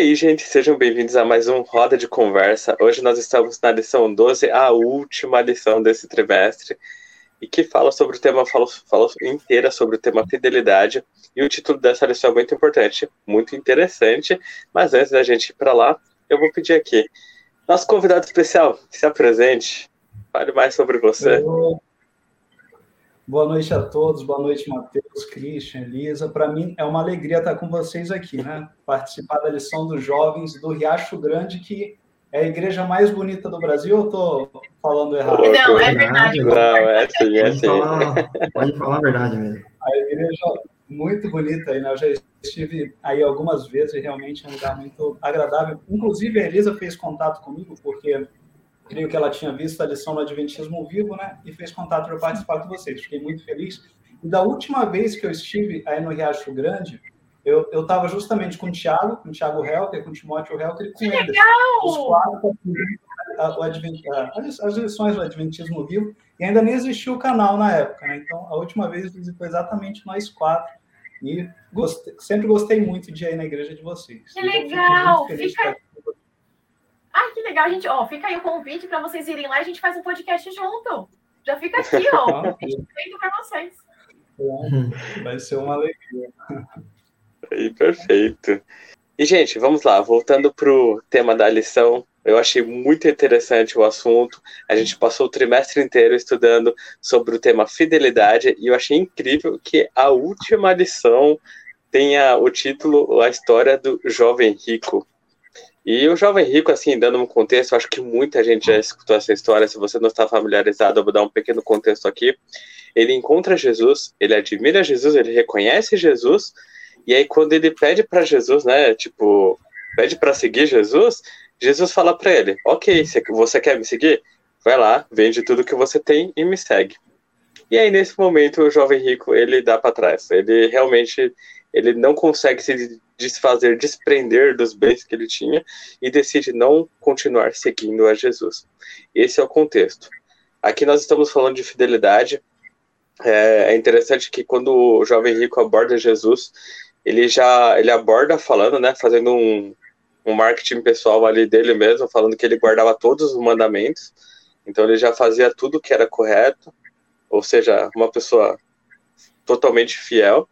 aí, gente, sejam bem-vindos a mais um Roda de Conversa. Hoje nós estamos na lição 12, a última lição desse trimestre, e que fala sobre o tema, fala, fala inteira sobre o tema fidelidade. E o título dessa lição é muito importante, muito interessante. Mas antes da gente ir para lá, eu vou pedir aqui. Nosso convidado especial, se apresente, fale mais sobre você. Boa noite a todos, boa noite, Matheus, Christian, Elisa. Para mim é uma alegria estar com vocês aqui, né? Participar da lição dos jovens do Riacho Grande, que é a igreja mais bonita do Brasil, ou estou falando errado? Não, é verdade. Não, é sim, é sim. Pode falar, pode falar a verdade mesmo. A igreja muito bonita aí, né? Eu já estive aí algumas vezes e realmente é um lugar muito agradável. Inclusive, a Elisa fez contato comigo, porque creio que ela tinha visto a lição do Adventismo Vivo, né? E fez contato para participar com vocês. Fiquei muito feliz. E da última vez que eu estive aí no Riacho Grande, eu estava justamente com o Thiago, com o Thiago Helker, com o Timóteo Helker e com Anderson. Os quatro as, as lições do Adventismo Vivo, e ainda nem existia o canal na época, né? Então, a última vez foi exatamente nós quatro. E gostei, sempre gostei muito de ir na igreja de vocês. Que então, legal! Fica... Ah, que legal, gente. Ó, fica aí o convite para vocês irem lá e a gente faz um podcast junto. Já fica aqui, ó. Feito para vocês. Vai ser uma alegria. Aí, perfeito. E, gente, vamos lá, voltando para o tema da lição. Eu achei muito interessante o assunto. A gente passou o trimestre inteiro estudando sobre o tema fidelidade e eu achei incrível que a última lição tenha o título A História do Jovem Rico. E o Jovem Rico, assim, dando um contexto, acho que muita gente já escutou essa história. Se você não está familiarizado, eu vou dar um pequeno contexto aqui. Ele encontra Jesus, ele admira Jesus, ele reconhece Jesus, e aí quando ele pede para Jesus, né, tipo, pede para seguir Jesus, Jesus fala para ele: Ok, você quer me seguir? Vai lá, vende tudo que você tem e me segue. E aí, nesse momento, o jovem rico ele dá para trás. Ele realmente ele não consegue se desfazer, desprender dos bens que ele tinha e decide não continuar seguindo a Jesus. Esse é o contexto. Aqui nós estamos falando de fidelidade. É, é interessante que quando o jovem rico aborda Jesus, ele já ele aborda falando, né, fazendo um, um marketing pessoal ali dele mesmo, falando que ele guardava todos os mandamentos, então ele já fazia tudo que era correto, ou seja, uma pessoa totalmente fiel,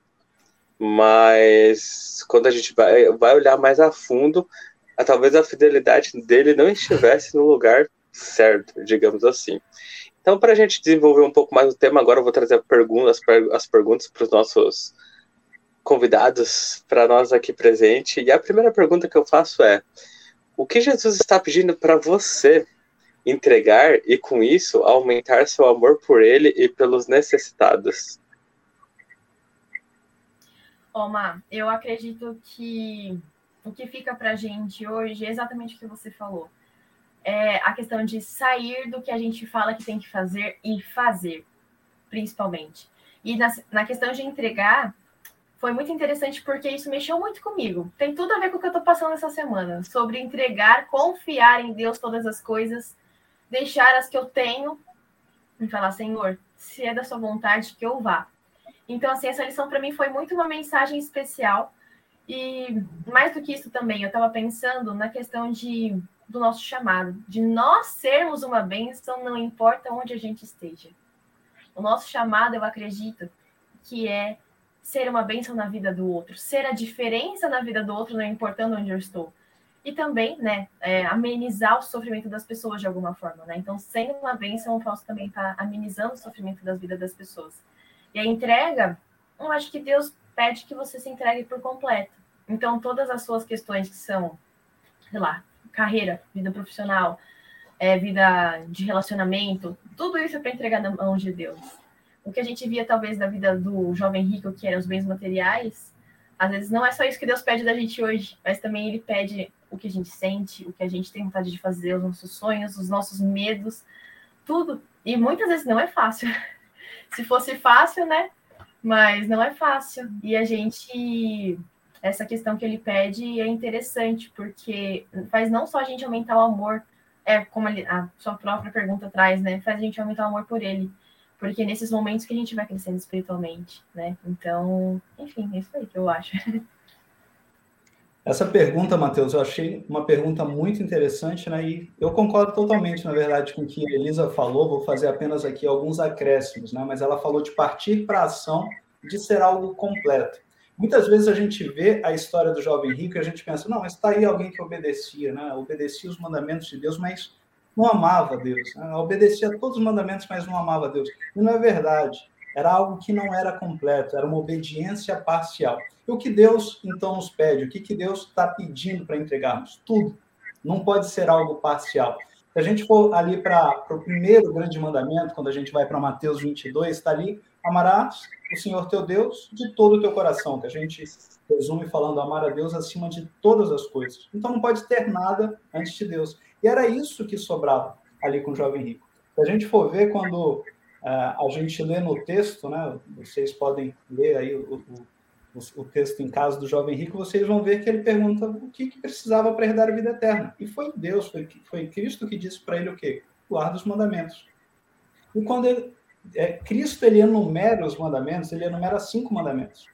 mas quando a gente vai, vai olhar mais a fundo, a, talvez a fidelidade dele não estivesse no lugar certo, digamos assim. Então, para a gente desenvolver um pouco mais o tema, agora eu vou trazer perguntas, as perguntas para os nossos convidados para nós aqui presente. E a primeira pergunta que eu faço é: o que Jesus está pedindo para você entregar e com isso aumentar seu amor por ele e pelos necessitados? Oma, eu acredito que o que fica para a gente hoje é exatamente o que você falou. É a questão de sair do que a gente fala que tem que fazer e fazer, principalmente. E na, na questão de entregar, foi muito interessante porque isso mexeu muito comigo. Tem tudo a ver com o que eu estou passando essa semana, sobre entregar, confiar em Deus todas as coisas, deixar as que eu tenho e falar, Senhor, se é da sua vontade que eu vá. Então, assim, essa lição para mim foi muito uma mensagem especial. E mais do que isso também, eu estava pensando na questão de, do nosso chamado, de nós sermos uma bênção, não importa onde a gente esteja. O nosso chamado, eu acredito, que é ser uma bênção na vida do outro, ser a diferença na vida do outro, não importando onde eu estou. E também, né, é, amenizar o sofrimento das pessoas de alguma forma, né? Então, sendo uma bênção, eu posso também estar tá amenizando o sofrimento das vidas das pessoas. E a entrega, eu acho que Deus pede que você se entregue por completo. Então, todas as suas questões que são, sei lá, carreira, vida profissional, é, vida de relacionamento, tudo isso é para entregar na mão de Deus o que a gente via talvez da vida do jovem rico, que eram os bens materiais, às vezes não é só isso que Deus pede da gente hoje, mas também Ele pede o que a gente sente, o que a gente tem vontade de fazer, os nossos sonhos, os nossos medos, tudo. E muitas vezes não é fácil. Se fosse fácil, né? Mas não é fácil. E a gente. Essa questão que ele pede é interessante, porque faz não só a gente aumentar o amor, é como a sua própria pergunta traz, né? Faz a gente aumentar o amor por ele porque nesses momentos que a gente vai crescendo espiritualmente, né? Então, enfim, é isso aí que eu acho. Essa pergunta, Matheus, eu achei uma pergunta muito interessante, né? E eu concordo totalmente, na verdade, com o que a Elisa falou. Vou fazer apenas aqui alguns acréscimos, né? Mas ela falou de partir para a ação, de ser algo completo. Muitas vezes a gente vê a história do jovem rico e a gente pensa, não, está aí alguém que obedecia, né? Obedecia os mandamentos de Deus, mas não amava Deus. Né? Obedecia todos os mandamentos, mas não amava Deus. E não é verdade. Era algo que não era completo, era uma obediência parcial. E o que Deus então nos pede? O que, que Deus está pedindo para entregarmos? Tudo. Não pode ser algo parcial. Se a gente for ali para o primeiro grande mandamento, quando a gente vai para Mateus 22, está ali: amarás o Senhor teu Deus de todo o teu coração, que a gente resume falando amar a Deus acima de todas as coisas. Então não pode ter nada antes de Deus. E era isso que sobrava ali com o jovem rico. Se a gente for ver quando uh, a gente lê no texto, né, vocês podem ler aí o, o o, texto em casa do jovem rico, vocês vão ver que ele pergunta o que, que precisava para herdar a vida eterna. E foi Deus, foi, foi Cristo que disse para ele o quê? Guarda os mandamentos. E quando ele, é, Cristo ele enumera os mandamentos, ele enumera cinco mandamentos.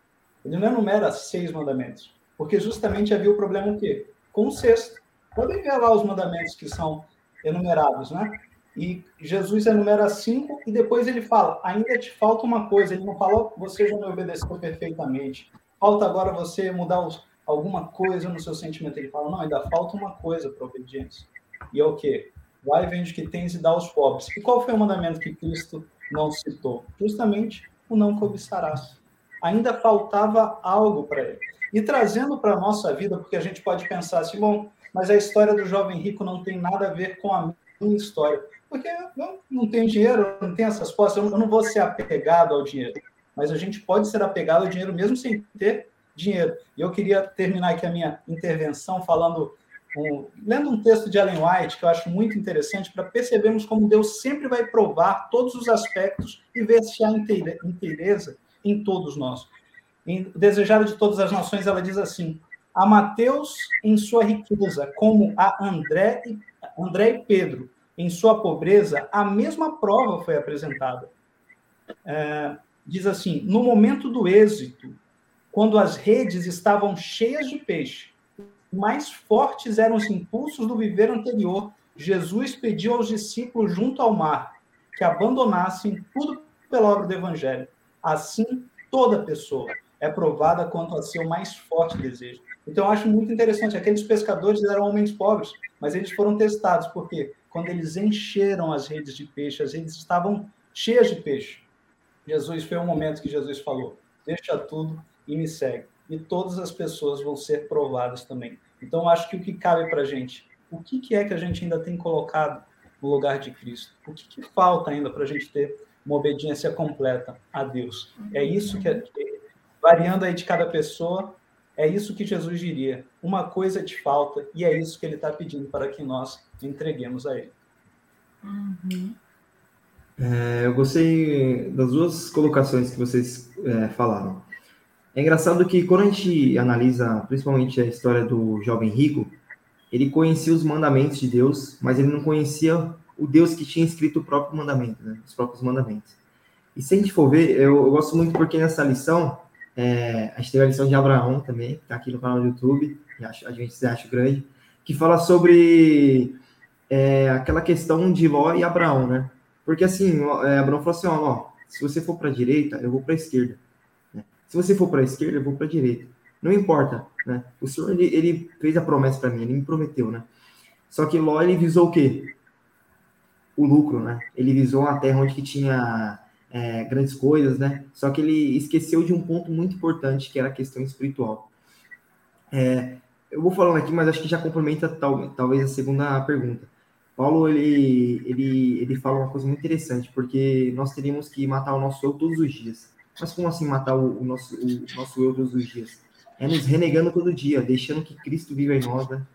Ele não enumera seis mandamentos. Porque justamente havia o problema o quê? Com o sexto. Podem ver lá os mandamentos que são enumerados, né? E Jesus enumera cinco e depois ele fala: ainda te falta uma coisa. Ele não falou, você já me obedeceu perfeitamente. Falta agora você mudar os, alguma coisa no seu sentimento. Ele fala: não, ainda falta uma coisa para obediência. E é o quê? Vai, vende que tens e dá aos pobres. E qual foi o mandamento que Cristo não citou? Justamente o não cobiçarás. Ainda faltava algo para ele. E trazendo para a nossa vida, porque a gente pode pensar assim, bom, mas a história do jovem rico não tem nada a ver com a minha história porque eu não tenho dinheiro, não tenho essas posses, eu não vou ser apegado ao dinheiro. Mas a gente pode ser apegado ao dinheiro mesmo sem ter dinheiro. E eu queria terminar aqui a minha intervenção falando, um, lendo um texto de Ellen White, que eu acho muito interessante, para percebermos como Deus sempre vai provar todos os aspectos e ver se há inteireza em todos nós. Em Desejado de Todas as Nações, ela diz assim: a Mateus em sua riqueza, como a André, André e Pedro, em sua pobreza, a mesma prova foi apresentada. É, diz assim: no momento do êxito, quando as redes estavam cheias de peixe, mais fortes eram os impulsos do viver anterior, Jesus pediu aos discípulos junto ao mar que abandonassem tudo pela obra do Evangelho. Assim, toda pessoa é provada quanto a seu mais forte desejo. Então, eu acho muito interessante. Aqueles pescadores eram homens pobres, mas eles foram testados, porque quando eles encheram as redes de peixe, as redes estavam cheias de peixe. Jesus foi um momento que Jesus falou: deixa tudo e me segue. E todas as pessoas vão ser provadas também. Então, acho que o que cabe para a gente, o que, que é que a gente ainda tem colocado no lugar de Cristo? O que, que falta ainda para a gente ter uma obediência completa a Deus? É isso que, é, variando aí de cada pessoa, é isso que Jesus diria. Uma coisa te falta e é isso que ele está pedindo para que nós entreguemos a ele. Uhum. É, eu gostei das duas colocações que vocês é, falaram. É engraçado que quando a gente analisa principalmente a história do jovem rico, ele conhecia os mandamentos de Deus, mas ele não conhecia o Deus que tinha escrito o próprio mandamento, né? os próprios mandamentos. E se a gente for ver, eu, eu gosto muito porque nessa lição, é, a gente teve a lição de Abraão também, que está aqui no canal do YouTube, a gente acha grande, que fala sobre é, aquela questão de Ló e Abraão, né? Porque assim, é, Abraão falou assim: ó, ó se você for para a direita, eu vou para a esquerda. Né? Se você for para a esquerda, eu vou para a direita. Não importa, né? O Senhor ele, ele fez a promessa para mim, ele me prometeu, né? Só que Ló ele visou o quê? O lucro, né? Ele visou a terra onde que tinha é, grandes coisas, né? Só que ele esqueceu de um ponto muito importante, que era a questão espiritual. É, eu vou falando aqui, mas acho que já complementa tal, talvez a segunda pergunta. Paulo ele, ele, ele fala uma coisa muito interessante, porque nós teríamos que matar o nosso eu todos os dias. Mas como assim matar o, o nosso, o nosso eu todos os dias? É nos renegando todo dia, deixando que Cristo viva em nós, né?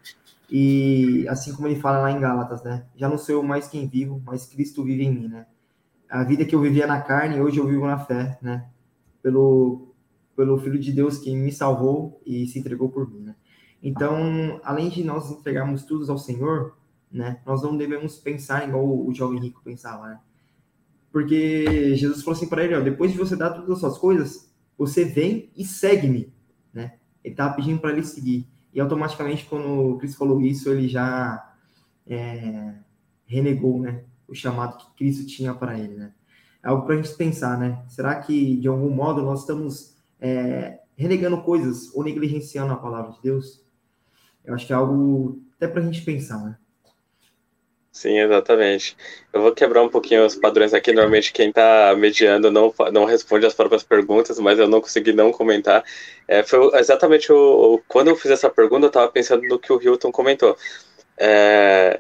E assim como ele fala lá em Gálatas, né? Já não sou eu mais quem vivo, mas Cristo vive em mim, né? A vida que eu vivia na carne, hoje eu vivo na fé, né? Pelo, pelo Filho de Deus que me salvou e se entregou por mim, né? Então, além de nós entregarmos tudo ao Senhor, né? Nós não devemos pensar igual o, jovem rico pensava, né? Porque Jesus falou assim para ele, ó, depois de você dar todas as suas coisas, você vem e segue-me, né? Ele estava pedindo para ele seguir. e automaticamente, quando Cristo falou isso, ele já é, renegou né, o chamado que Cristo tinha para ele. Né? É algo para a gente pensar, né? Será que, de algum modo, nós estamos é, renegando coisas ou negligenciando a palavra de Deus? Eu acho que é algo até para a gente pensar, né? Sim, exatamente. Eu vou quebrar um pouquinho os padrões aqui. Normalmente quem está mediando não, não responde as próprias perguntas, mas eu não consegui não comentar. É, foi exatamente o, o, quando eu fiz essa pergunta, eu estava pensando no que o Hilton comentou. É,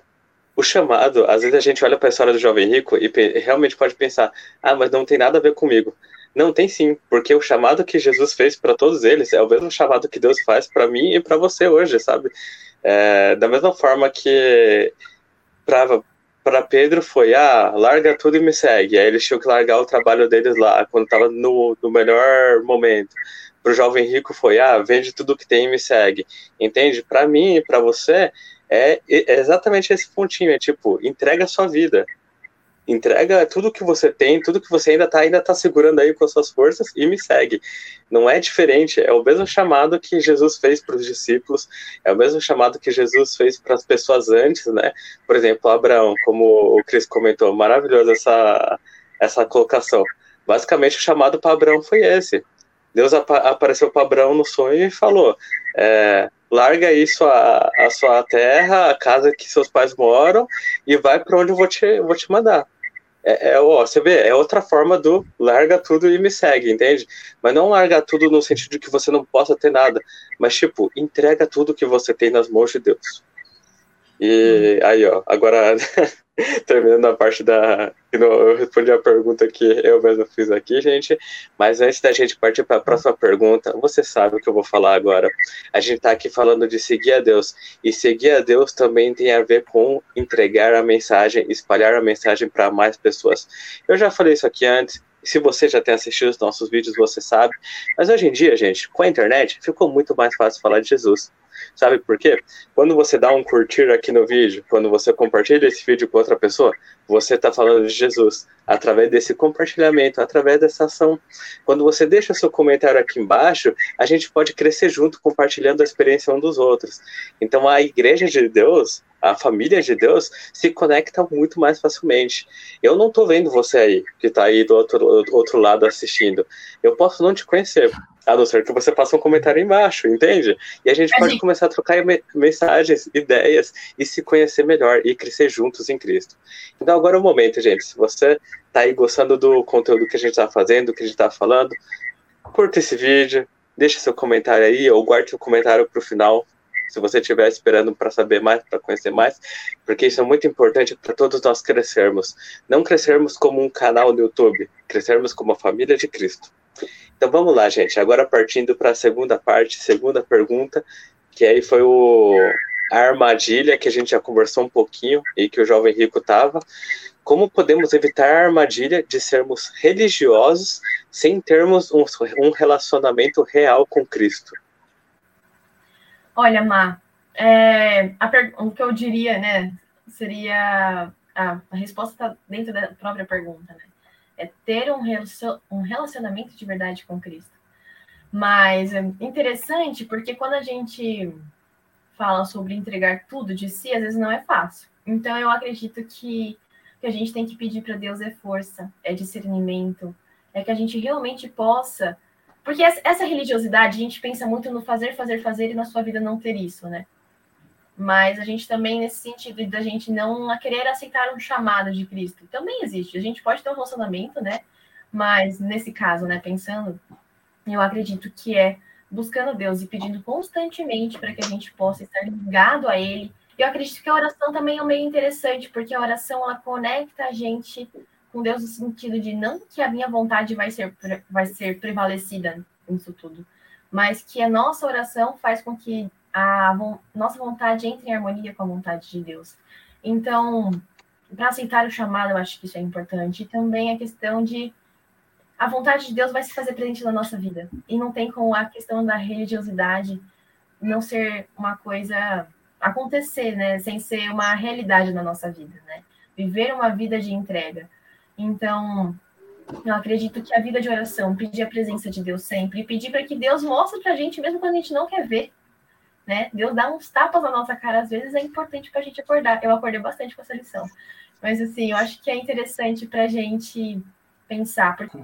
o chamado, às vezes a gente olha para a história do jovem rico e realmente pode pensar, ah, mas não tem nada a ver comigo. Não, tem sim, porque o chamado que Jesus fez para todos eles é o mesmo chamado que Deus faz para mim e para você hoje, sabe? É, da mesma forma que para Pedro foi, ah, larga tudo e me segue. Aí eles tinham que largar o trabalho deles lá, quando estava no, no melhor momento. Para o jovem rico foi, ah, vende tudo que tem e me segue. Entende? Para mim e para você, é, é exatamente esse pontinho, é tipo, entrega a sua vida entrega tudo que você tem, tudo que você ainda está ainda tá segurando aí com as suas forças e me segue. Não é diferente, é o mesmo chamado que Jesus fez para os discípulos, é o mesmo chamado que Jesus fez para as pessoas antes, né? Por exemplo, Abraão, como o Cris comentou, maravilhoso essa, essa colocação. Basicamente, o chamado para Abraão foi esse. Deus ap apareceu para Abraão no sonho e falou: é, larga aí sua, a sua terra, a casa que seus pais moram, e vai para onde eu vou te, vou te mandar. É, é, ó, você vê, é outra forma do larga tudo e me segue, entende? Mas não larga tudo no sentido de que você não possa ter nada, mas tipo, entrega tudo que você tem nas mãos de Deus. E aí, ó, agora terminando a parte da. Eu respondi a pergunta que eu mesmo fiz aqui, gente. Mas antes da gente partir para a próxima pergunta, você sabe o que eu vou falar agora. A gente está aqui falando de seguir a Deus. E seguir a Deus também tem a ver com entregar a mensagem, espalhar a mensagem para mais pessoas. Eu já falei isso aqui antes. Se você já tem assistido os nossos vídeos, você sabe. Mas hoje em dia, gente, com a internet, ficou muito mais fácil falar de Jesus. Sabe por quê? Quando você dá um curtir aqui no vídeo, quando você compartilha esse vídeo com outra pessoa, você está falando de Jesus através desse compartilhamento, através dessa ação. Quando você deixa seu comentário aqui embaixo, a gente pode crescer junto, compartilhando a experiência um dos outros. Então, a igreja de Deus, a família de Deus, se conecta muito mais facilmente. Eu não estou vendo você aí, que está aí do outro, outro lado assistindo. Eu posso não te conhecer, a não ser que você faça um comentário embaixo, entende? E a gente pode começar a trocar mensagens, ideias e se conhecer melhor e crescer juntos em Cristo. Então agora é o momento, gente. Se você tá aí gostando do conteúdo que a gente tá fazendo, do que a gente tá falando, curta esse vídeo, deixa seu comentário aí ou guarde seu comentário para o final, se você estiver esperando para saber mais, para conhecer mais, porque isso é muito importante para todos nós crescermos. Não crescermos como um canal no YouTube, crescermos como a família de Cristo. Então vamos lá, gente. Agora partindo para a segunda parte, segunda pergunta, que aí foi o, a armadilha que a gente já conversou um pouquinho e que o jovem rico estava. Como podemos evitar a armadilha de sermos religiosos sem termos um, um relacionamento real com Cristo? Olha, Má, é, o que eu diria, né, seria a, a resposta está dentro da própria pergunta, né? É ter um relacionamento de verdade com Cristo. Mas é interessante porque quando a gente fala sobre entregar tudo de si, às vezes não é fácil. Então eu acredito que que a gente tem que pedir para Deus é força, é discernimento, é que a gente realmente possa. Porque essa religiosidade, a gente pensa muito no fazer, fazer, fazer e na sua vida não ter isso, né? Mas a gente também, nesse sentido da gente não querer aceitar um chamado de Cristo, também existe. A gente pode ter um relacionamento, né? Mas nesse caso, né, pensando, eu acredito que é buscando Deus e pedindo constantemente para que a gente possa estar ligado a Ele. Eu acredito que a oração também é um meio interessante, porque a oração ela conecta a gente com Deus no sentido de não que a minha vontade vai ser, vai ser prevalecida nisso tudo, mas que a nossa oração faz com que a nossa vontade entra em harmonia com a vontade de Deus. Então, para aceitar o chamado, eu acho que isso é importante. E também a questão de a vontade de Deus vai se fazer presente na nossa vida. E não tem como a questão da religiosidade não ser uma coisa acontecer, né, sem ser uma realidade na nossa vida, né? Viver uma vida de entrega. Então, eu acredito que a vida de oração, pedir a presença de Deus sempre, pedir para que Deus mostre para a gente, mesmo quando a gente não quer ver, né? Deus dá uns tapas na nossa cara, às vezes é importante para a gente acordar. Eu acordei bastante com essa lição. Mas, assim, eu acho que é interessante para a gente pensar. Porque...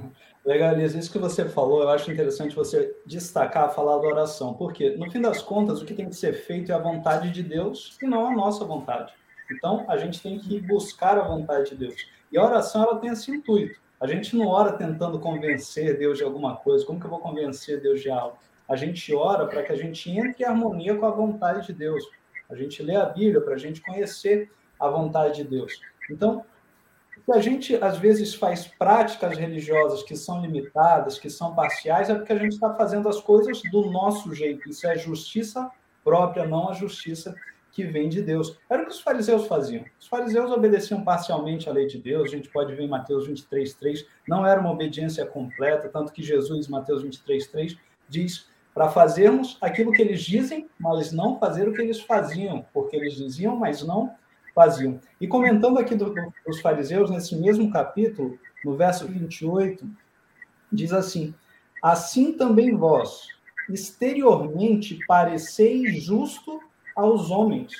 Legal, Elisa, isso que você falou, eu acho interessante você destacar, falar da oração, porque, no fim das contas, o que tem que ser feito é a vontade de Deus e não a nossa vontade. Então, a gente tem que buscar a vontade de Deus. E a oração, ela tem esse intuito. A gente não ora tentando convencer Deus de alguma coisa. Como que eu vou convencer Deus de algo? A gente ora para que a gente entre em harmonia com a vontade de Deus. A gente lê a Bíblia para a gente conhecer a vontade de Deus. Então, se a gente às vezes faz práticas religiosas que são limitadas, que são parciais, é porque a gente está fazendo as coisas do nosso jeito. Isso é justiça própria, não a justiça que vem de Deus. Era o que os fariseus faziam. Os fariseus obedeciam parcialmente à lei de Deus, a gente pode ver em Mateus 23, 3, não era uma obediência completa, tanto que Jesus, em Mateus 23, 3, diz para fazermos aquilo que eles dizem, mas não fazer o que eles faziam, porque eles diziam, mas não faziam. E comentando aqui do, dos fariseus, nesse mesmo capítulo, no verso 28, diz assim: Assim também vós, exteriormente, pareceis justo aos homens,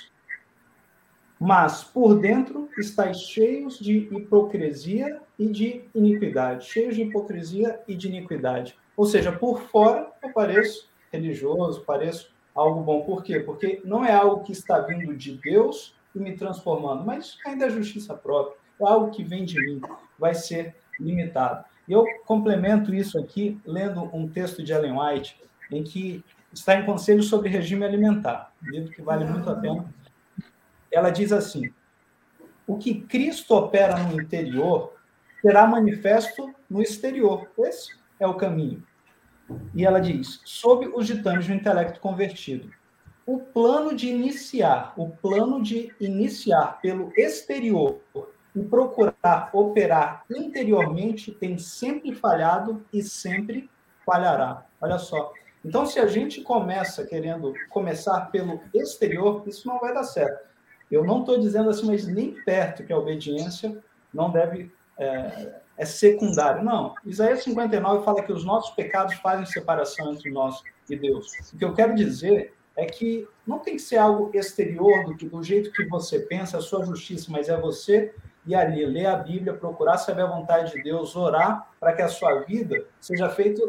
mas por dentro estáis cheios de hipocrisia e de iniquidade. Cheios de hipocrisia e de iniquidade. Ou seja, por fora eu pareço religioso, pareço algo bom. Por quê? Porque não é algo que está vindo de Deus e me transformando, mas ainda é justiça própria. É algo que vem de mim, vai ser limitado. Eu complemento isso aqui lendo um texto de Ellen White, em que está em Conselho sobre Regime Alimentar, livro que vale muito a pena. Ela diz assim: o que Cristo opera no interior será manifesto no exterior. Esse é o caminho. E ela diz: sob os ditames do intelecto convertido. O plano de iniciar, o plano de iniciar pelo exterior e procurar operar interiormente tem sempre falhado e sempre falhará. Olha só. Então, se a gente começa querendo começar pelo exterior, isso não vai dar certo. Eu não estou dizendo assim, mas nem perto que a obediência não deve é, é secundário. Não. Isaías 59 fala que os nossos pecados fazem separação entre nós e Deus. O que eu quero dizer é que não tem que ser algo exterior do que do jeito que você pensa, a sua justiça, mas é você ir ali, ler a Bíblia, procurar saber a vontade de Deus, orar para que a sua vida seja feita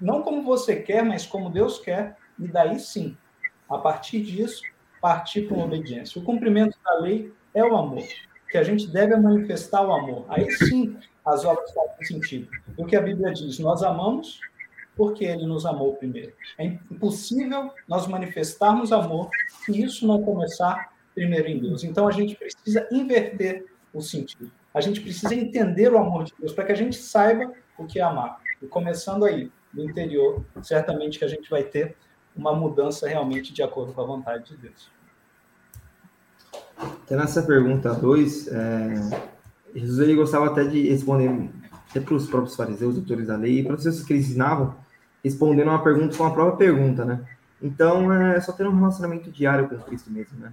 não como você quer, mas como Deus quer, e daí sim, a partir disso, partir uma obediência. O cumprimento da lei é o amor, que a gente deve manifestar o amor. Aí sim, as obras fazem sentido. E o que a Bíblia diz, nós amamos porque ele nos amou primeiro. É impossível nós manifestarmos amor se isso não começar primeiro em Deus. Então a gente precisa inverter o sentido. A gente precisa entender o amor de Deus para que a gente saiba o que é amar. E começando aí, no interior, certamente que a gente vai ter uma mudança realmente de acordo com a vontade de Deus. Até nessa pergunta 2, é, Jesus ele gostava até de responder até para os próprios fariseus, doutores da lei, e para os que eles ensinavam, respondendo uma pergunta com a própria pergunta, né? Então, é só ter um relacionamento diário com Cristo mesmo, né?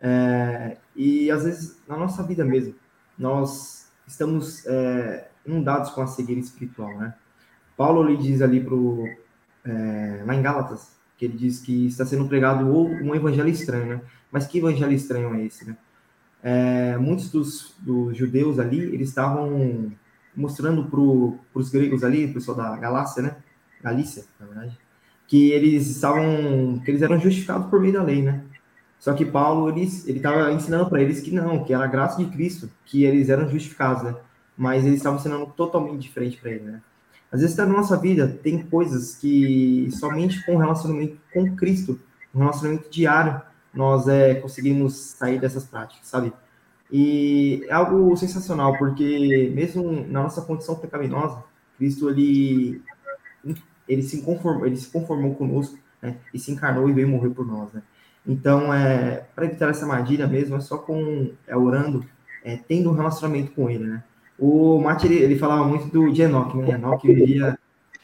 É, e às vezes, na nossa vida mesmo, nós estamos é, inundados com a cegueira espiritual, né? Paulo lhe diz ali pro, é, lá em Gálatas, que ele diz que está sendo pregado um evangelho estranho, né? Mas que evangelho estranho é esse, né? é, muitos dos, dos, judeus ali, eles estavam mostrando para os gregos ali, o pessoal da Galácia, né? Galícia, na verdade, que eles estavam, que eles eram justificados por meio da lei, né? Só que Paulo, ele estava ensinando para eles que não, que era a graça de Cristo, que eles eram justificados, né? Mas eles estavam ensinando totalmente diferente para ele, né? Às vezes, na nossa vida, tem coisas que somente com relacionamento com Cristo, um relacionamento diário, nós é, conseguimos sair dessas práticas, sabe? E é algo sensacional, porque mesmo na nossa condição pecaminosa, Cristo ele, ele, se, conformou, ele se conformou conosco né? e se encarnou e veio morrer por nós. Né? Então, é, para evitar essa armadilha mesmo, é só com é, orando, é, tendo um relacionamento com ele. Né? O Mate ele, ele falava muito do, de Enoch, né? Enoch vivia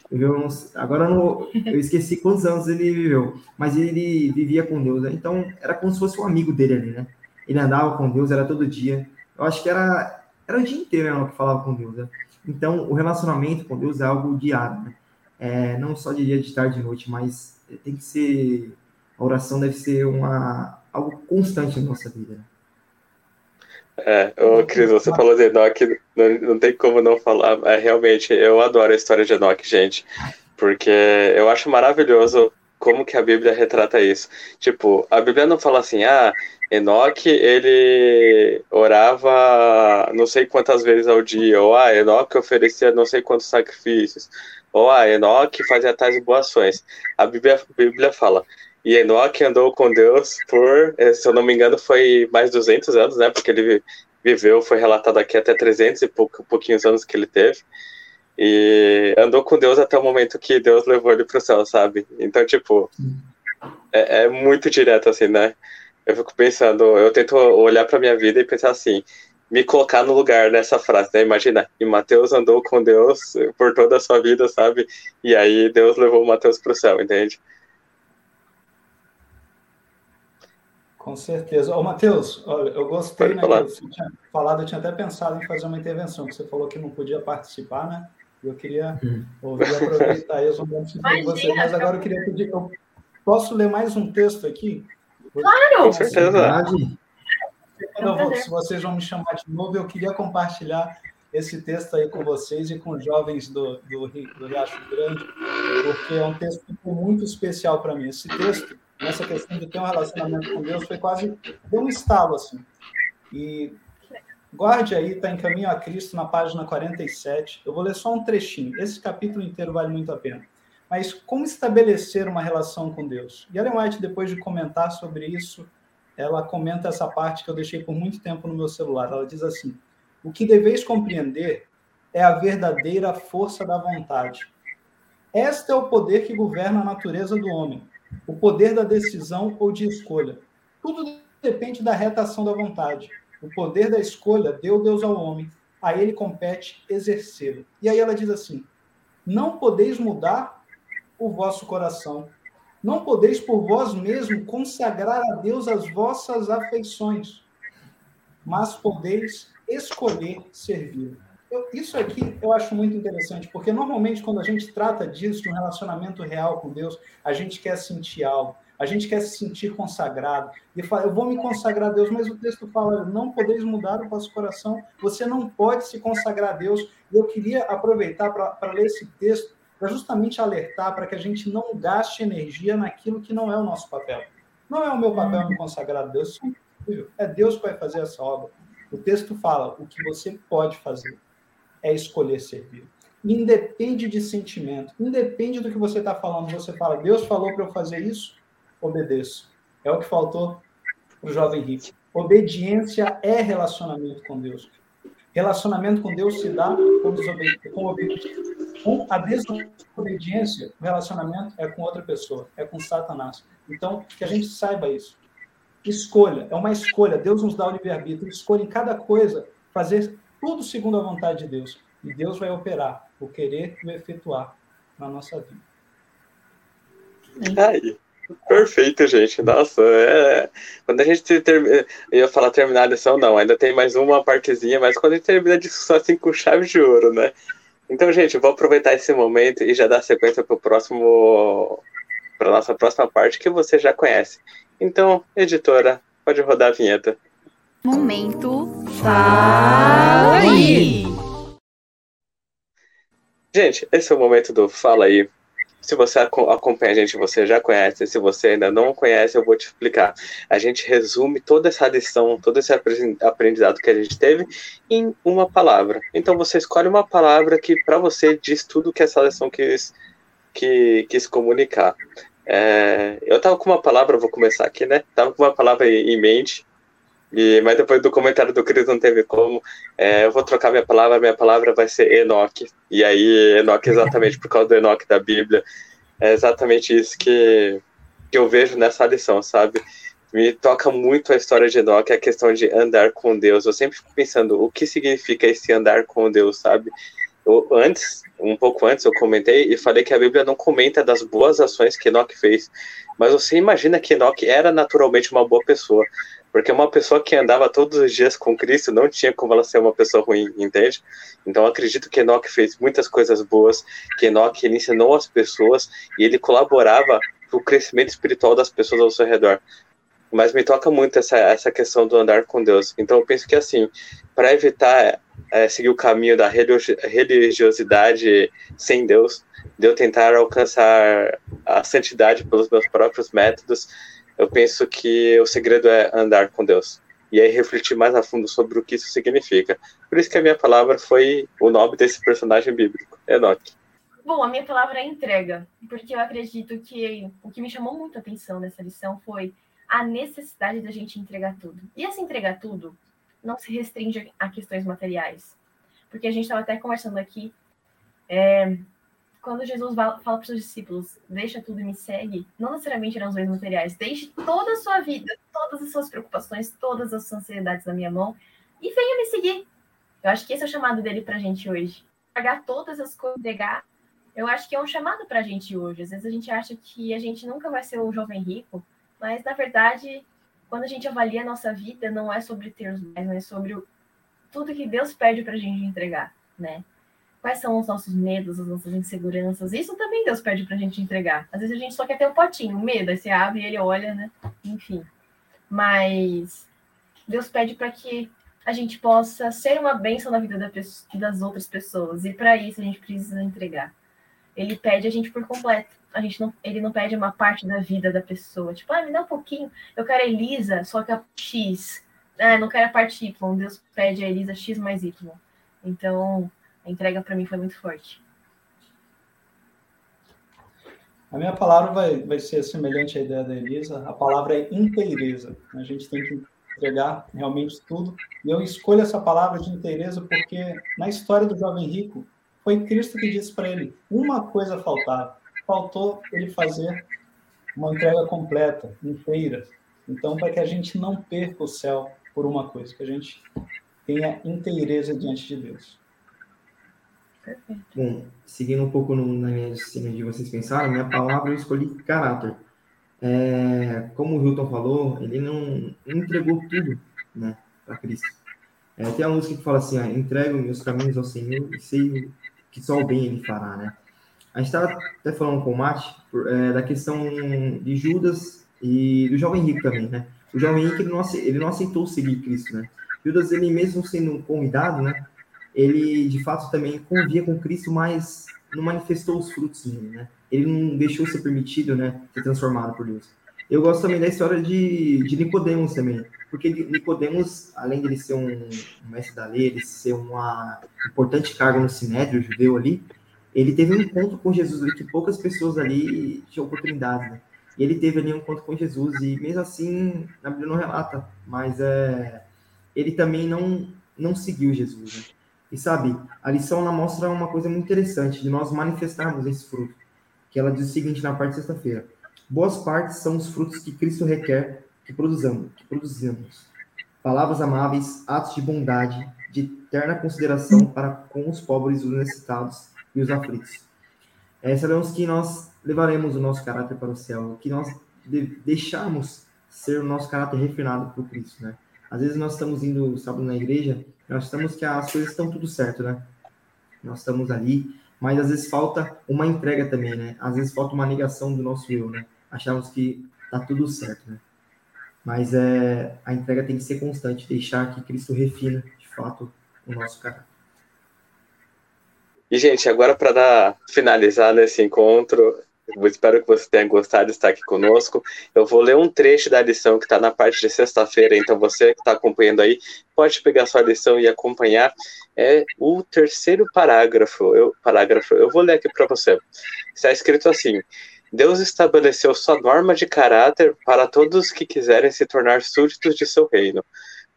Viveu uns, agora não, eu esqueci quantos anos ele viveu, mas ele vivia com Deus. Né? Então era como se fosse um amigo dele ali, né? Ele andava com Deus, era todo dia. Eu acho que era, era o dia inteiro né, que falava com Deus. Né? Então o relacionamento com Deus é algo diário, né? É, não só de dia, de tarde, de noite, mas tem que ser a oração deve ser uma, algo constante na nossa vida. É, ô Cris, você falou de Enoch, não, não tem como não falar. É, realmente, eu adoro a história de Enoch, gente, porque eu acho maravilhoso como que a Bíblia retrata isso. Tipo, a Bíblia não fala assim, ah, Enoque, ele orava não sei quantas vezes ao dia, ou ah, Enoque oferecia não sei quantos sacrifícios, ou ah, Enoque fazia tais boações. A Bíblia, a Bíblia fala, e Enoque andou com Deus por, eh, se eu não me engano, foi mais 200 anos, né? Porque ele viveu, foi relatado aqui até 300 e pouquinhos anos que ele teve. E andou com Deus até o momento que Deus levou ele para o céu, sabe? Então, tipo, é, é, muito direto, assim, né? Eu fico pensando, eu tento olhar para minha vida e pensar assim, me colocar no lugar nessa frase, né? Imagina, e Mateus andou com Deus por toda a sua vida, sabe? E aí Deus levou Mateus para o céu, entende? Com certeza. Ô, Matheus, olha, eu gostei, né, falar. você tinha falado, eu tinha até pensado em fazer uma intervenção, que você falou que não podia participar, né? Eu queria hum. ouvir, aproveitar os momentos com você, mas agora eu queria pedir, eu posso ler mais um texto aqui? Claro! Com certeza. Vou, se vocês vão me chamar de novo, eu queria compartilhar esse texto aí com vocês e com os jovens do, do, do Riacho Grande, porque é um texto muito especial para mim. Esse texto nessa questão de ter um relacionamento com Deus foi quase deu um estalo assim. E guarde aí, está em caminho a Cristo na página 47. Eu vou ler só um trechinho. Esse capítulo inteiro vale muito a pena. Mas como estabelecer uma relação com Deus? E Ellen White, depois de comentar sobre isso, ela comenta essa parte que eu deixei por muito tempo no meu celular. Ela diz assim: O que deveis compreender é a verdadeira força da vontade. Este é o poder que governa a natureza do homem o poder da decisão ou de escolha. Tudo depende da reta ação da vontade. O poder da escolha deu Deus ao homem, a ele compete exercê-lo. E aí ela diz assim: Não podeis mudar o vosso coração, não podeis por vós mesmo consagrar a Deus as vossas afeições, mas podeis escolher servir. Eu, isso aqui eu acho muito interessante, porque normalmente quando a gente trata disso, de um relacionamento real com Deus, a gente quer sentir algo, a gente quer se sentir consagrado. E fala, eu vou me consagrar a Deus, mas o texto fala, não podeis mudar o vosso coração, você não pode se consagrar a Deus. E eu queria aproveitar para ler esse texto, para justamente alertar para que a gente não gaste energia naquilo que não é o nosso papel. Não é o meu papel me consagrar a Deus, é Deus que vai fazer essa obra. O texto fala o que você pode fazer é escolher servir. Independe de sentimento, independe do que você está falando. Você fala, Deus falou para eu fazer isso, obedeço. É o que faltou para o jovem rico. Obediência é relacionamento com Deus. Relacionamento com Deus se dá com, com obediência. Com a desobediência, o relacionamento é com outra pessoa, é com Satanás. Então, que a gente saiba isso. Escolha, é uma escolha. Deus nos dá o livre-arbítrio. Escolha em cada coisa fazer tudo segundo a vontade de Deus. E Deus vai operar o querer e o efetuar na nossa vida. Aí. Perfeito, gente. Nossa, é... quando a gente termina. Eu ia falar terminar a lição, não, ainda tem mais uma partezinha, mas quando a gente termina a discussão assim com chave de ouro, né? Então, gente, eu vou aproveitar esse momento e já dar sequência para o próximo. para nossa próxima parte que você já conhece. Então, editora, pode rodar a vinheta. Momento Fala aí! Gente, esse é o momento do Fala aí. Se você acompanha a gente, você já conhece. Se você ainda não conhece, eu vou te explicar. A gente resume toda essa lição, todo esse aprendizado que a gente teve em uma palavra. Então você escolhe uma palavra que para você diz tudo que essa lição quis, que, quis comunicar. É, eu tava com uma palavra, vou começar aqui, né? Tava com uma palavra em mente e, mas depois do comentário do Cris não teve como. É, eu vou trocar minha palavra, minha palavra vai ser Enoque. E aí, Enoque, exatamente por causa do Enoque da Bíblia, é exatamente isso que, que eu vejo nessa lição, sabe? Me toca muito a história de Enoque, a questão de andar com Deus. Eu sempre fico pensando o que significa esse andar com Deus, sabe? Eu, antes, um pouco antes, eu comentei e falei que a Bíblia não comenta das boas ações que Enoque fez. Mas você imagina que Enoque era naturalmente uma boa pessoa. Porque uma pessoa que andava todos os dias com Cristo não tinha como ela ser uma pessoa ruim, entende? Então acredito que Enoch fez muitas coisas boas, que Enoch ele ensinou as pessoas e ele colaborava o crescimento espiritual das pessoas ao seu redor. Mas me toca muito essa, essa questão do andar com Deus. Então eu penso que assim, para evitar é, seguir o caminho da religiosidade sem Deus, de eu tentar alcançar a santidade pelos meus próprios métodos, eu penso que o segredo é andar com Deus. E aí refletir mais a fundo sobre o que isso significa. Por isso que a minha palavra foi o nome desse personagem bíblico, Enoque. Bom, a minha palavra é entrega, porque eu acredito que o que me chamou muito a atenção nessa lição foi a necessidade da gente entregar tudo. E esse entregar tudo não se restringe a questões materiais. Porque a gente estava até conversando aqui, é, quando Jesus fala para os seus discípulos, deixa tudo e me segue, não necessariamente eram os bens materiais, deixe toda a sua vida, todas as suas preocupações, todas as suas ansiedades na minha mão e venha me seguir. Eu acho que esse é o chamado dele para a gente hoje. Pagar todas as coisas, entregar. Eu acho que é um chamado para a gente hoje. Às vezes a gente acha que a gente nunca vai ser o jovem rico, mas na verdade, quando a gente avalia a nossa vida, não é sobre ter os bens, mas é sobre o, tudo que Deus pede para a gente entregar, né? Quais são os nossos medos, as nossas inseguranças? Isso também Deus pede para a gente entregar. Às vezes a gente só quer ter um potinho, um medo, aí você abre e ele olha, né? Enfim. Mas Deus pede para que a gente possa ser uma bênção na vida das outras pessoas. E para isso a gente precisa entregar. Ele pede a gente por completo. A gente não, ele não pede uma parte da vida da pessoa. Tipo, ah, me dá um pouquinho. Eu quero a Elisa, só que a X. Ah, não quero a parte Y. Deus pede a Elisa X mais Y. Então, a entrega para mim foi muito forte. A minha palavra vai, vai ser semelhante à ideia da Elisa. A palavra é inteireza. A gente tem que entregar realmente tudo. E eu escolho essa palavra de inteireza porque na história do jovem rico, foi Cristo que disse para ele: uma coisa faltava. Faltou ele fazer uma entrega completa, inteira. Então, para que a gente não perca o céu por uma coisa, que a gente tenha inteireza diante de Deus. Bom, seguindo um pouco no, na cena de vocês pensaram, minha palavra eu escolhi caráter. É, como o Hilton falou, ele não, não entregou tudo né, para Cristo. É, tem a música que fala assim: ah, entrego meus caminhos ao Senhor e sei que só o bem ele fará. Né? A gente estava até falando com o Mate é, da questão de Judas e do jovem rico também. Né? O jovem rico ele não, ele não aceitou seguir Cristo. Né? Judas, ele mesmo sendo convidado, né, ele de fato também convia com Cristo, mas não manifestou os frutos nele, né? Ele não deixou ser permitido, né, ser transformado por Deus. Eu gosto também da história de, de Nicodemos também, porque Nicodemos, além de ele ser um, mestre da lei, ele ser uma importante carga no sinédrio judeu ali, ele teve um encontro com Jesus ali que poucas pessoas ali tinham oportunidade, né? E ele teve ali um encontro com Jesus e mesmo assim, a Bíblia não relata, mas é, ele também não não seguiu Jesus, né? E sabe, a lição ela mostra uma coisa muito interessante de nós manifestarmos esse fruto. Que ela diz o seguinte na parte de sexta-feira: Boas partes são os frutos que Cristo requer que produzamos, que produzimos. Palavras amáveis, atos de bondade, de eterna consideração para com os pobres, os necessitados e os aflitos. É, sabemos que nós levaremos o nosso caráter para o céu, que nós de deixarmos ser o nosso caráter refinado por Cristo, né? Às vezes nós estamos indo sábado na igreja nós estamos que as coisas estão tudo certo, né? Nós estamos ali, mas às vezes falta uma entrega também, né? Às vezes falta uma negação do nosso eu, né? Achamos que tá tudo certo, né? Mas é, a entrega tem que ser constante, deixar que Cristo refina, de fato, o nosso caráter. E, gente, agora para finalizar nesse encontro, eu espero que você tenha gostado de estar aqui conosco. Eu vou ler um trecho da lição que está na parte de sexta-feira, então você que está acompanhando aí, pode pegar sua lição e acompanhar. É o terceiro parágrafo. Eu, parágrafo, eu vou ler aqui para você. Está escrito assim: Deus estabeleceu sua norma de caráter para todos que quiserem se tornar súditos de seu reino.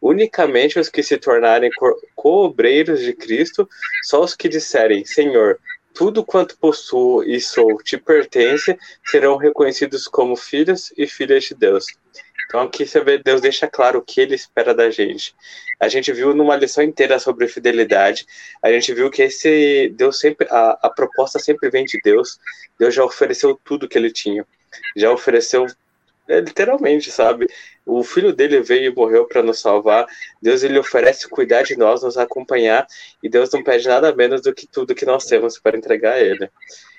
Unicamente os que se tornarem co-obreiros de Cristo, só os que disserem: Senhor, tudo quanto possuo e sou te pertence, serão reconhecidos como filhos e filhas de Deus. Então aqui você vê, Deus deixa claro o que ele espera da gente. A gente viu numa lição inteira sobre fidelidade, a gente viu que esse Deus sempre, a, a proposta sempre vem de Deus. Deus já ofereceu tudo que ele tinha, já ofereceu é, literalmente, sabe? O filho dele veio e morreu para nos salvar. Deus ele oferece cuidar de nós, nos acompanhar, e Deus não pede nada menos do que tudo que nós temos para entregar a ele.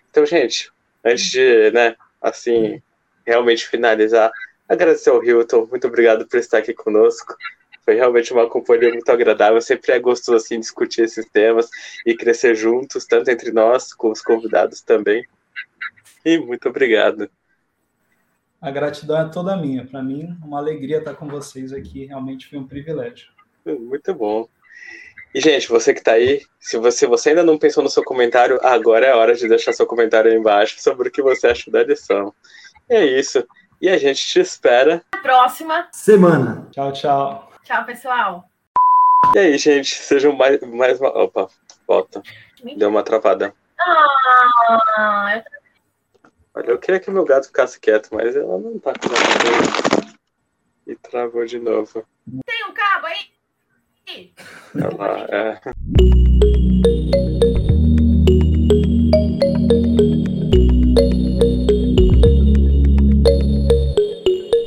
Então, gente, antes de, né, assim, realmente finalizar, agradecer ao Hilton, muito obrigado por estar aqui conosco. Foi realmente uma companhia muito agradável. Sempre é gostoso assim discutir esses temas e crescer juntos, tanto entre nós como os convidados também. E muito obrigado. A gratidão é toda minha. Para mim, uma alegria estar com vocês aqui. Realmente foi um privilégio. Muito bom. E, gente, você que está aí, se você, você ainda não pensou no seu comentário, agora é a hora de deixar seu comentário aí embaixo sobre o que você achou da edição. E é isso. E a gente te espera. Na próxima semana. Tchau, tchau. Tchau, pessoal. E aí, gente, sejam mais, mais uma. Opa, volta. Deu uma travada. Ah, eu... Olha, eu queria que meu gato ficasse quieto, mas ela não tá com nada. E travou de novo. Tem um cabo aí? Olha lá, é.